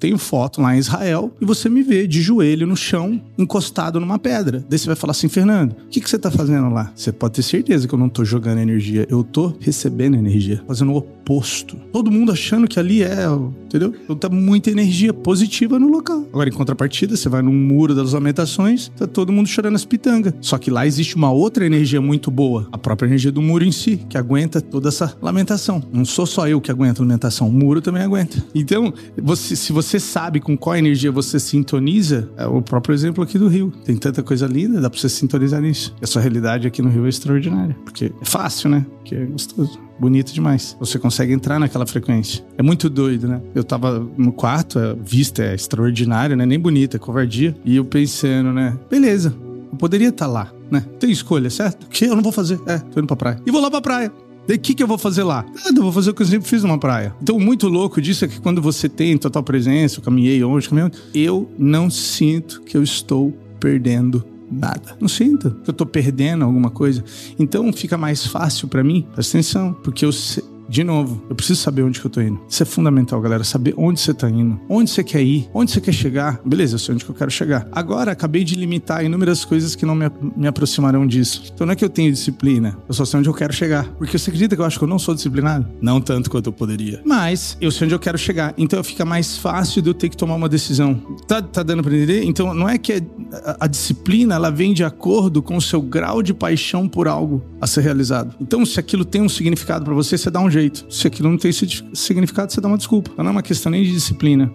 tenho foto lá em Israel e você me vê de joelho no chão, encostado numa pedra. Daí você vai falar assim, Fernando, o que, que você tá fazendo lá? Você pode ter certeza que eu não tô jogando energia, eu tô recebendo energia, fazendo o oposto. Todo mundo achando que ali é, entendeu? Então tá muita energia positiva no local. Agora, em contrapartida, você vai num muro das lamentações, tá todo mundo chorando as pitangas. Só que lá existe uma outra energia muito boa, a própria energia do muro em si, que aguenta toda essa lamentação. Não sou só eu que aguento a lamentação, o muro também aguenta. Então, você, se você sabe com qual energia você sintoniza, é o próprio exemplo aqui do Rio. Tem tanta coisa linda, dá pra você sintonizar nisso. E a sua realidade aqui no Rio é extraordinária, porque é fácil, né? Porque é gostoso bonito demais. Você consegue entrar naquela frequência. É muito doido, né? Eu tava no quarto, a vista é extraordinária, né? Nem bonita, é covardia. E eu pensando, né? Beleza, eu poderia estar tá lá, né? Tem escolha, certo? O que eu não vou fazer? É, tô indo pra praia. E vou lá pra praia. Daí o que, que eu vou fazer lá? Nada, eu vou fazer o que eu sempre fiz numa praia. Então, muito louco disso é que quando você tem total presença, eu caminhei onde, caminhei, eu não sinto que eu estou perdendo nada. Não sinto que eu tô perdendo alguma coisa. Então fica mais fácil para mim, presta atenção, porque eu, de novo, eu preciso saber onde que eu tô indo. Isso é fundamental, galera. Saber onde você tá indo. Onde você quer ir. Onde você quer chegar. Beleza, eu sei onde que eu quero chegar. Agora, acabei de limitar inúmeras coisas que não me, me aproximarão disso. Então não é que eu tenho disciplina. Eu só sei onde eu quero chegar. Porque você acredita que eu acho que eu não sou disciplinado? Não tanto quanto eu poderia. Mas eu sei onde eu quero chegar. Então fica mais fácil de eu ter que tomar uma decisão. Tá, tá dando pra entender? Então não é que a, a disciplina ela vem de acordo com o seu grau de paixão por algo a ser realizado. Então se aquilo tem um significado para você, você dá um jeito jeito. Se aquilo não tem significado, você dá uma desculpa. Não é uma questão nem de disciplina.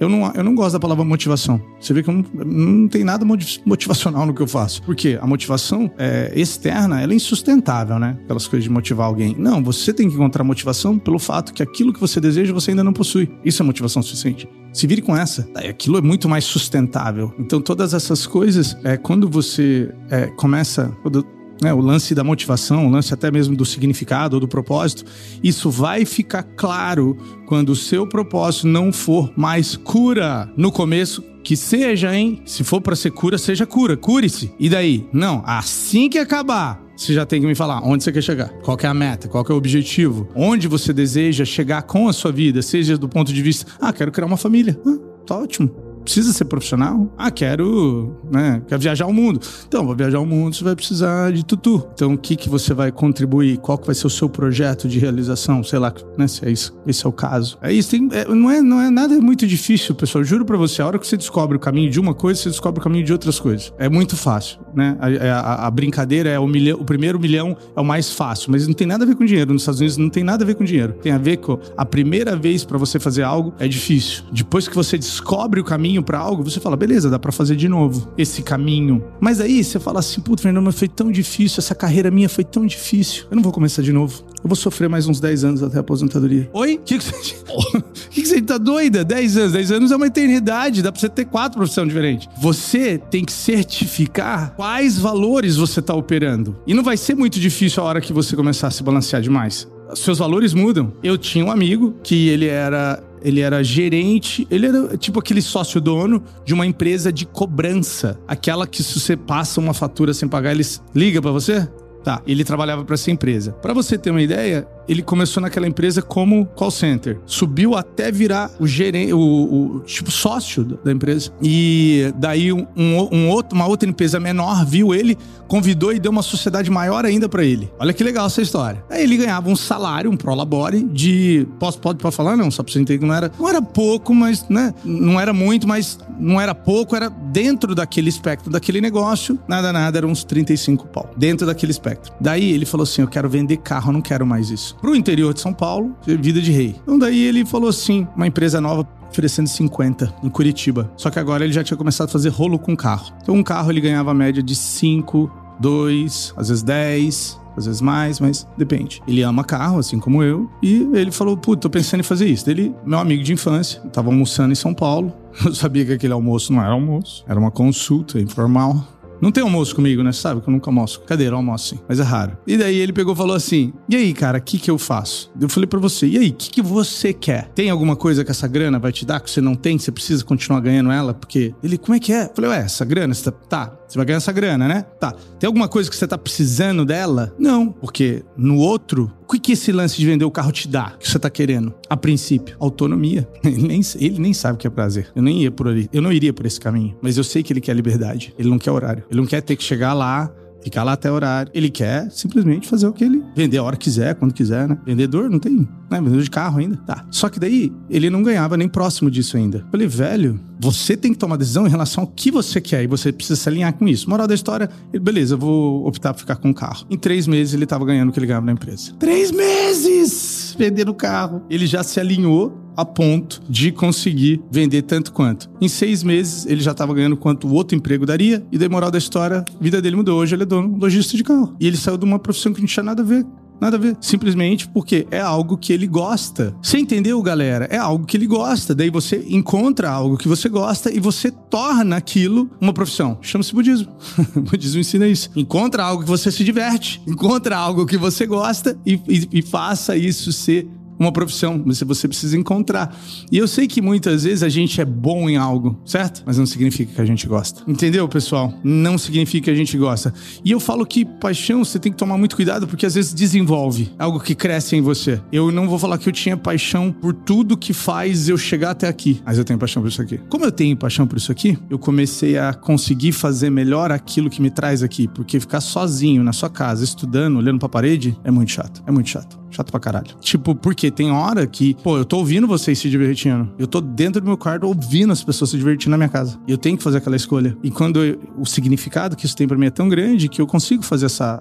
Eu não, eu não gosto da palavra motivação. Você vê que não, não tem nada motivacional no que eu faço. Por quê? A motivação é, externa ela é insustentável, né? Aquelas coisas de motivar alguém. Não, você tem que encontrar motivação pelo fato que aquilo que você deseja você ainda não possui. Isso é motivação suficiente. Se vire com essa. Aquilo é muito mais sustentável. Então, todas essas coisas, é, quando você é, começa. Quando né, o lance da motivação, o lance até mesmo do significado ou do propósito, isso vai ficar claro quando o seu propósito não for mais cura. No começo, que seja, hein? Se for para ser cura, seja cura, cure-se. E daí? Não, assim que acabar, você já tem que me falar onde você quer chegar, qual é a meta, qual é o objetivo, onde você deseja chegar com a sua vida, seja do ponto de vista, ah, quero criar uma família. Ah, tá ótimo precisa ser profissional? Ah, quero, né, quero viajar o mundo. Então, vou viajar o mundo, você vai precisar de tutu. Então, o que que você vai contribuir? Qual que vai ser o seu projeto de realização? Sei lá, né, se é isso, esse é o caso. É isso, tem, é, não, é, não é nada muito difícil, pessoal. Juro pra você, a hora que você descobre o caminho de uma coisa, você descobre o caminho de outras coisas. É muito fácil, né? A, é, a, a brincadeira é o, milhão, o primeiro milhão é o mais fácil, mas não tem nada a ver com dinheiro. Nos Estados Unidos não tem nada a ver com dinheiro. Tem a ver com a primeira vez para você fazer algo é difícil. Depois que você descobre o caminho caminho para algo, você fala, beleza, dá para fazer de novo esse caminho. Mas aí você fala assim, puto, Fernando, mas foi tão difícil, essa carreira minha foi tão difícil. Eu não vou começar de novo. Eu vou sofrer mais uns 10 anos até a aposentadoria. Oi? O que, que, você... que, que você tá doida? 10 anos. 10 anos é uma eternidade. Dá pra você ter quatro profissões diferentes. Você tem que certificar quais valores você tá operando. E não vai ser muito difícil a hora que você começar a se balancear demais seus valores mudam. Eu tinha um amigo que ele era ele era gerente, ele era tipo aquele sócio dono de uma empresa de cobrança. Aquela que se você passa uma fatura sem pagar, eles ligam para você? Tá, ele trabalhava para essa empresa. Para você ter uma ideia, ele começou naquela empresa como call center. Subiu até virar o gerente, o, o tipo sócio da empresa. E daí um, um, outro, uma outra empresa menor viu ele, convidou e deu uma sociedade maior ainda para ele. Olha que legal essa história. Aí ele ganhava um salário, um prolabore de. Posso, pode, pode falar? Não, só pra você entender que não era. Não era pouco, mas, né? Não era muito, mas não era pouco, era dentro daquele espectro daquele negócio. Nada, nada, eram uns 35 pau. Dentro daquele espectro. Daí ele falou assim: eu quero vender carro, eu não quero mais isso pro interior de São Paulo, vida de rei. Então daí ele falou assim, uma empresa nova oferecendo 50 em Curitiba. Só que agora ele já tinha começado a fazer rolo com carro. Então um carro ele ganhava a média de 5, 2, às vezes 10, às vezes mais, mas depende. Ele ama carro, assim como eu, e ele falou: Puta, tô pensando em fazer isso. Ele, meu amigo de infância, tava almoçando em São Paulo. Eu sabia que aquele almoço não era almoço, era uma consulta informal. Não tem almoço comigo, né? Sabe que eu nunca almoço. Cadeira, almoço sim. Mas é raro. E daí ele pegou e falou assim: E aí, cara, o que que eu faço? Eu falei para você: E aí, o que que você quer? Tem alguma coisa que essa grana vai te dar que você não tem? Você precisa continuar ganhando ela? Porque ele, como é que é? Eu falei: Ué, essa grana, você tá. tá Você vai ganhar essa grana, né? Tá. Tem alguma coisa que você tá precisando dela? Não, porque no outro, o que esse lance de vender o carro te dá? Que você tá querendo? A princípio, autonomia. Ele nem, ele nem sabe o que é prazer. Eu nem ia por ali. Eu não iria por esse caminho. Mas eu sei que ele quer liberdade. Ele não quer horário. Ele não quer ter que chegar lá, ficar lá até horário. Ele quer simplesmente fazer o que ele vender a hora que quiser, quando quiser, né? Vendedor não tem, né? Vendedor de carro ainda. Tá. Só que daí ele não ganhava nem próximo disso ainda. Falei, velho, você tem que tomar decisão em relação ao que você quer e você precisa se alinhar com isso. Moral da história, ele, beleza, eu vou optar por ficar com o carro. Em três meses ele tava ganhando o que ele ganhava na empresa. Três meses vendendo o carro. Ele já se alinhou a ponto de conseguir vender tanto quanto. Em seis meses, ele já estava ganhando quanto o outro emprego daria, e daí, moral da história, a vida dele mudou. Hoje ele é dono lojista de carro. E ele saiu de uma profissão que não tinha nada a ver Nada a ver. Simplesmente porque é algo que ele gosta. Você entendeu, galera? É algo que ele gosta. Daí você encontra algo que você gosta e você torna aquilo uma profissão. Chama-se budismo. o budismo ensina isso. Encontra algo que você se diverte. Encontra algo que você gosta e, e, e faça isso ser uma profissão, mas você precisa encontrar. E eu sei que muitas vezes a gente é bom em algo, certo? Mas não significa que a gente gosta. Entendeu, pessoal? Não significa que a gente gosta. E eu falo que paixão você tem que tomar muito cuidado porque às vezes desenvolve algo que cresce em você. Eu não vou falar que eu tinha paixão por tudo que faz eu chegar até aqui, mas eu tenho paixão por isso aqui. Como eu tenho paixão por isso aqui, eu comecei a conseguir fazer melhor aquilo que me traz aqui, porque ficar sozinho na sua casa, estudando, olhando para a parede, é muito chato. É muito chato. Chato pra caralho. Tipo, porque tem hora que, pô, eu tô ouvindo vocês se divertindo. Eu tô dentro do meu quarto ouvindo as pessoas se divertindo na minha casa. E eu tenho que fazer aquela escolha. E quando eu, o significado que isso tem para mim é tão grande que eu consigo fazer essa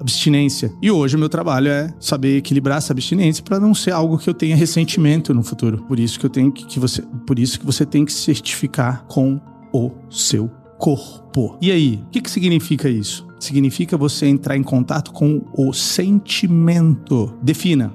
abstinência. E hoje o meu trabalho é saber equilibrar essa abstinência para não ser algo que eu tenha ressentimento no futuro. Por isso que eu tenho que, que você, por isso que você tem que certificar com o seu corpo. E aí, o que, que significa isso? Significa você entrar em contato com o sentimento. Defina.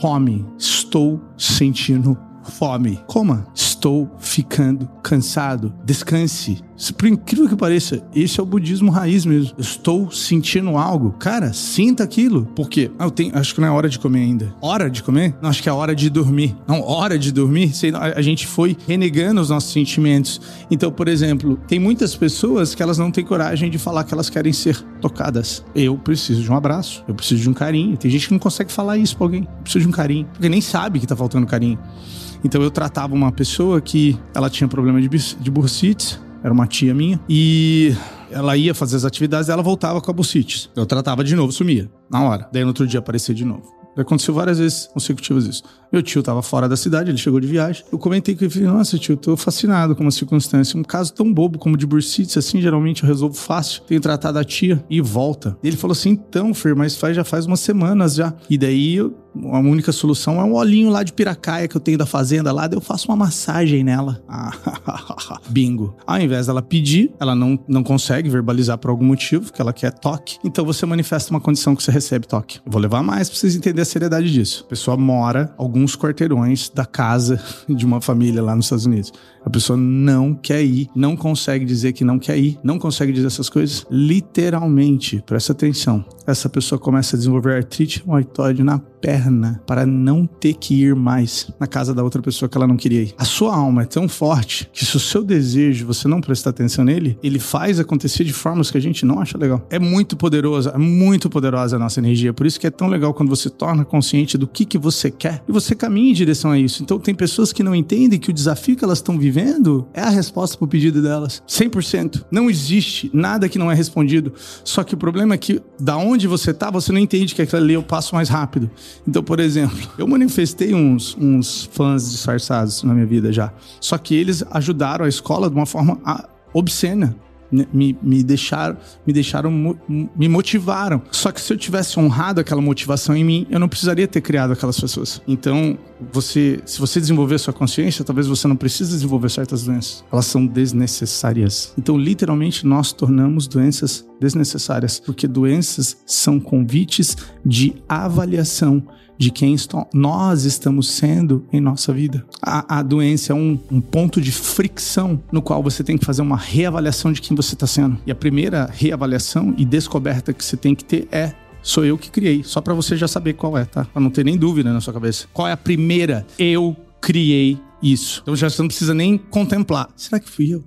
Fome. Estou sentindo fome. Coma. Estou ficando cansado. Descanse. Por incrível que pareça, esse é o budismo raiz mesmo. Eu estou sentindo algo. Cara, sinta aquilo. Por quê? Ah, eu tenho, acho que não é hora de comer ainda. Hora de comer? Não, acho que é hora de dormir. Não, hora de dormir? Sei, a, a gente foi renegando os nossos sentimentos. Então, por exemplo, tem muitas pessoas que elas não têm coragem de falar que elas querem ser tocadas. Eu preciso de um abraço, eu preciso de um carinho. Tem gente que não consegue falar isso pra alguém. Eu preciso de um carinho. Porque nem sabe que tá faltando carinho. Então eu tratava uma pessoa que ela tinha problema de, de bursites, era uma tia minha, e ela ia fazer as atividades, ela voltava com a bursites. Eu tratava de novo, sumia, na hora. Daí no outro dia aparecia de novo. Aconteceu várias vezes consecutivas isso. Meu tio estava fora da cidade, ele chegou de viagem. Eu comentei com ele, nossa tio, tô fascinado com uma circunstância. Um caso tão bobo como de bursites, assim, geralmente eu resolvo fácil. Tenho tratado a tia e volta. Ele falou assim, então, Fer, mas faz, já faz umas semanas já. E daí eu a única solução é um olhinho lá de piracaia que eu tenho da fazenda lá, eu faço uma massagem nela. bingo. Ao invés dela pedir, ela não, não consegue verbalizar por algum motivo, que ela quer toque. Então você manifesta uma condição que você recebe toque. Vou levar mais pra vocês entenderem a seriedade disso. A pessoa mora alguns quarteirões da casa de uma família lá nos Estados Unidos. A pessoa não quer ir, não consegue dizer que não quer ir, não consegue dizer essas coisas. Literalmente, presta atenção. Essa pessoa começa a desenvolver artrite reumatoide na perna para não ter que ir mais na casa da outra pessoa que ela não queria ir. A sua alma é tão forte que se o seu desejo você não prestar atenção nele, ele faz acontecer de formas que a gente não acha legal. É muito poderosa, é muito poderosa a nossa energia. Por isso que é tão legal quando você torna consciente do que que você quer e você caminha em direção a isso. Então tem pessoas que não entendem que o desafio que elas estão vivendo é a resposta para o pedido delas. 100%. Não existe nada que não é respondido. Só que o problema é que da onde você tá, você não entende que aquilo ali eu passo mais rápido. Então, por exemplo, eu manifestei uns, uns fãs disfarçados na minha vida já. Só que eles ajudaram a escola de uma forma obscena me, me deixaram, me deixaram, me motivaram. Só que se eu tivesse honrado aquela motivação em mim, eu não precisaria ter criado aquelas pessoas. Então, você, se você desenvolver sua consciência, talvez você não precise desenvolver certas doenças. Elas são desnecessárias. Então, literalmente, nós tornamos doenças desnecessárias, porque doenças são convites de avaliação de quem nós estamos sendo em nossa vida. A, a doença é um, um, ponto de fricção no qual você tem que fazer uma reavaliação de quem você está sendo. E a primeira reavaliação e descoberta que você tem que ter é sou eu que criei, só para você já saber qual é, tá? Pra não ter nem dúvida na sua cabeça. Qual é a primeira? Eu criei isso. Então já não precisa nem contemplar. Será que fui eu?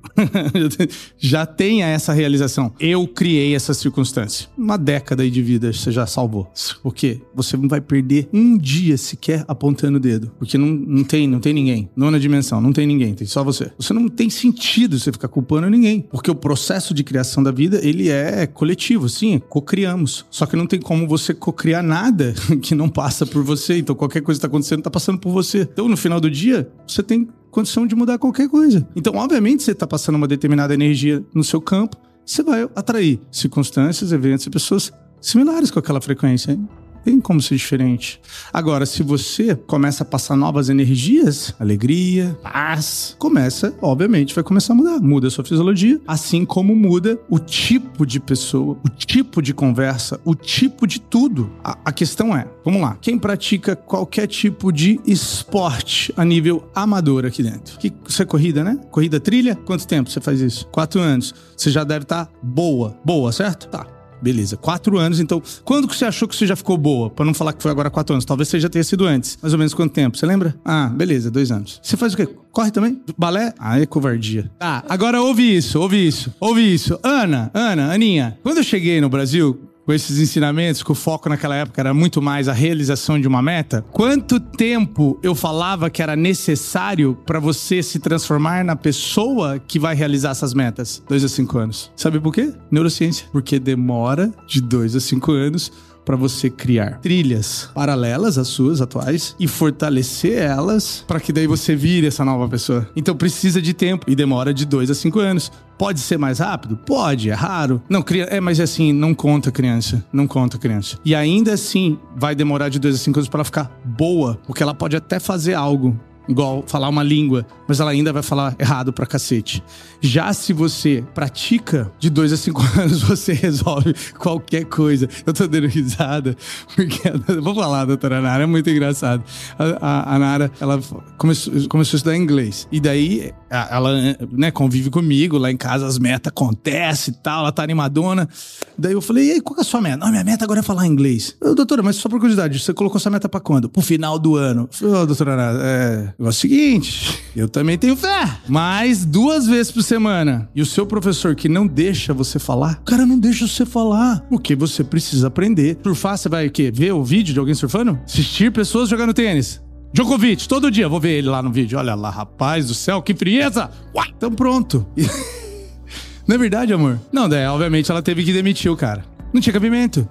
já tenha essa realização. Eu criei essa circunstância. Uma década aí de vida você já salvou. Por quê? Você não vai perder um dia sequer apontando o dedo. Porque não, não tem, não tem ninguém. Nona dimensão, não tem ninguém, tem só você. Você não tem sentido você ficar culpando ninguém. Porque o processo de criação da vida, ele é coletivo, sim, co-criamos. Só que não tem como você co-criar nada que não passa por você. Então qualquer coisa que está acontecendo está passando por você. Então no final do dia, você tem condição de mudar qualquer coisa. Então, obviamente, você está passando uma determinada energia no seu campo, você vai atrair circunstâncias, eventos e pessoas similares com aquela frequência. Hein? Tem como ser diferente. Agora, se você começa a passar novas energias, alegria, paz, começa, obviamente, vai começar a mudar. Muda a sua fisiologia, assim como muda o tipo de pessoa, o tipo de conversa, o tipo de tudo. A, a questão é, vamos lá, quem pratica qualquer tipo de esporte a nível amador aqui dentro? Que, isso é corrida, né? Corrida trilha? Quanto tempo você faz isso? Quatro anos. Você já deve estar tá boa. Boa, certo? Tá. Beleza, quatro anos. Então, quando que você achou que você já ficou boa? Pra não falar que foi agora quatro anos. Talvez você já tenha sido antes. Mais ou menos quanto tempo? Você lembra? Ah, beleza, dois anos. Você faz o quê? Corre também? Balé? Ah, é covardia. Tá, agora ouve isso, ouve isso, ouve isso. Ana, Ana, Aninha, quando eu cheguei no Brasil, com esses ensinamentos, que o foco naquela época era muito mais a realização de uma meta, quanto tempo eu falava que era necessário para você se transformar na pessoa que vai realizar essas metas? Dois a cinco anos. Sabe por quê? Neurociência. Porque demora de dois a cinco anos para você criar trilhas paralelas às suas atuais e fortalecer elas para que daí você vire essa nova pessoa. Então precisa de tempo e demora de dois a cinco anos. Pode ser mais rápido? Pode, é raro. Não, é, mas é assim, não conta criança. Não conta criança. E ainda assim, vai demorar de dois a cinco anos para ela ficar boa, porque ela pode até fazer algo, igual falar uma língua, mas ela ainda vai falar errado pra cacete. Já se você pratica de dois a cinco anos, você resolve qualquer coisa. Eu tô dando risada, porque. Vou falar, doutora Nara, é muito engraçado. A, a, a Nara, ela começou, começou a estudar inglês. E daí, ela né, convive comigo lá em casa, as metas acontecem e tal, ela tá animadona. Daí eu falei, e aí, qual é a sua meta? Não, minha meta agora é falar inglês. Eu, doutora, mas só por curiosidade, você colocou essa meta pra quando? Pro final do ano. Eu falei, oh, doutora Nara, é. É o seguinte, eu também tenho fé. Mas duas vezes por semana. E o seu professor que não deixa você falar, o cara não deixa você falar. Porque você precisa aprender. Surfar, você vai o quê? Ver o vídeo de alguém surfando? Assistir pessoas jogando tênis. Djokovic, todo dia vou ver ele lá no vídeo. Olha lá, rapaz do céu, que frieza! Uai, então pronto. não é verdade, amor? Não, daí, obviamente ela teve que demitir o cara. Não tinha cabimento.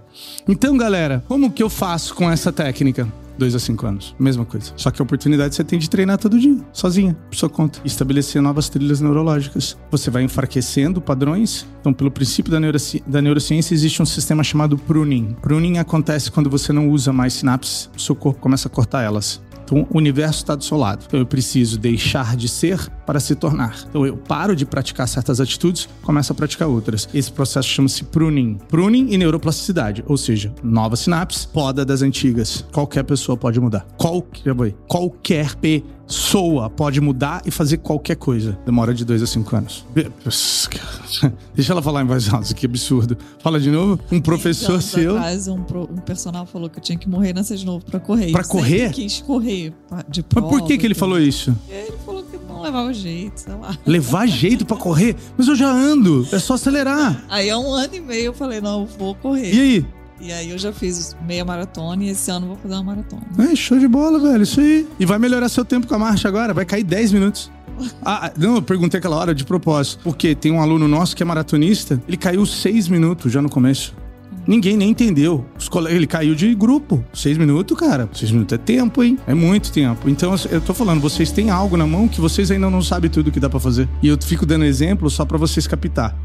Então, galera, como que eu faço com essa técnica? Dois a cinco anos. Mesma coisa. Só que a oportunidade você tem de treinar todo dia, sozinha, por sua conta. Estabelecer novas trilhas neurológicas. Você vai enfraquecendo padrões. Então, pelo princípio da, neuroci da neurociência, existe um sistema chamado pruning. Pruning acontece quando você não usa mais sinapses, o seu corpo começa a cortar elas. Então, o universo está do seu lado. Então, eu preciso deixar de ser para se tornar. Então, eu paro de praticar certas atitudes, começo a praticar outras. Esse processo chama-se pruning. Pruning e neuroplasticidade, ou seja, novas sinapses, poda das antigas. Qualquer pessoa pode mudar. Qualquer, qualquer pessoa pode mudar e fazer qualquer coisa. Demora de dois a cinco anos. Deixa ela falar em voz alta, que absurdo. Fala de novo. Um professor seu. Atrás, um, pro, um personal falou que eu tinha que morrer e nascer de novo pra correr. Pra correr? quis correr de prova. Mas por que, que ele falou isso? Ele falou que não levava jeito, sei lá. Levar jeito pra correr? Mas eu já ando, é só acelerar. Aí há um ano e meio eu falei, não, eu vou correr. E aí? E aí eu já fiz meia maratona e esse ano vou fazer uma maratona. É, show de bola, velho. Isso aí. E vai melhorar seu tempo com a marcha agora. Vai cair 10 minutos. Ah, não, eu perguntei aquela hora de propósito. Porque tem um aluno nosso que é maratonista, ele caiu 6 minutos já no começo. Ninguém nem entendeu. Os colegas, ele caiu de grupo. Seis minutos, cara. Seis minutos é tempo, hein? É muito tempo. Então, eu tô falando, vocês têm algo na mão que vocês ainda não sabem tudo que dá para fazer. E eu fico dando exemplo só para vocês captar.